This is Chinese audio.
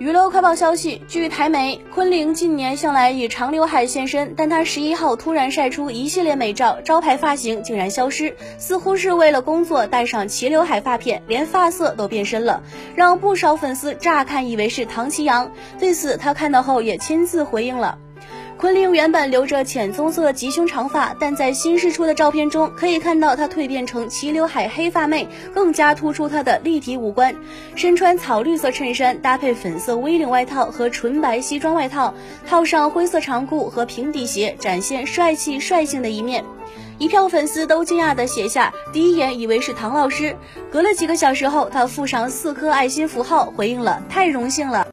娱乐快报消息，据台媒，昆凌近年向来以长刘海现身，但她十一号突然晒出一系列美照，招牌发型竟然消失，似乎是为了工作戴上齐刘海发片，连发色都变深了，让不少粉丝乍看以为是唐奇阳。对此，她看到后也亲自回应了。昆凌原本留着浅棕色及胸长发，但在新释出的照片中，可以看到她蜕变成齐刘海黑发妹，更加突出她的立体五官。身穿草绿色衬衫，搭配粉色 V 领外套和纯白西装外套，套上灰色长裤和平底鞋，展现帅气率性的一面。一票粉丝都惊讶地写下，第一眼以为是唐老师。隔了几个小时后，他附上四颗爱心符号，回应了：太荣幸了。